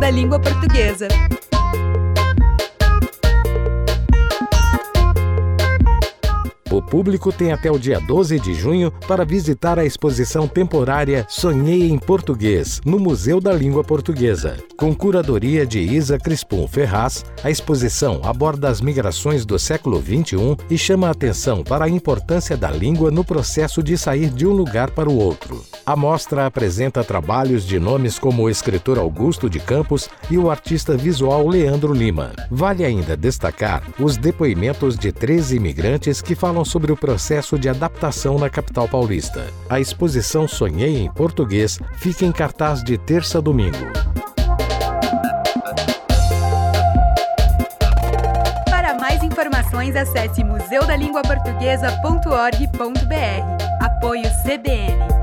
Da Língua Portuguesa. O público tem até o dia 12 de junho para visitar a exposição temporária Sonhei em Português, no Museu da Língua Portuguesa. Com curadoria de Isa Crispum Ferraz, a exposição aborda as migrações do século XXI e chama a atenção para a importância da língua no processo de sair de um lugar para o outro. A mostra apresenta trabalhos de nomes como o escritor Augusto de Campos e o artista visual Leandro Lima. Vale ainda destacar os depoimentos de 13 imigrantes que falam sobre o processo de adaptação na capital paulista. A exposição Sonhei em Português fica em cartaz de terça a domingo. Para mais informações, acesse museudalinguaportuguesa.org.br. Apoio CBN.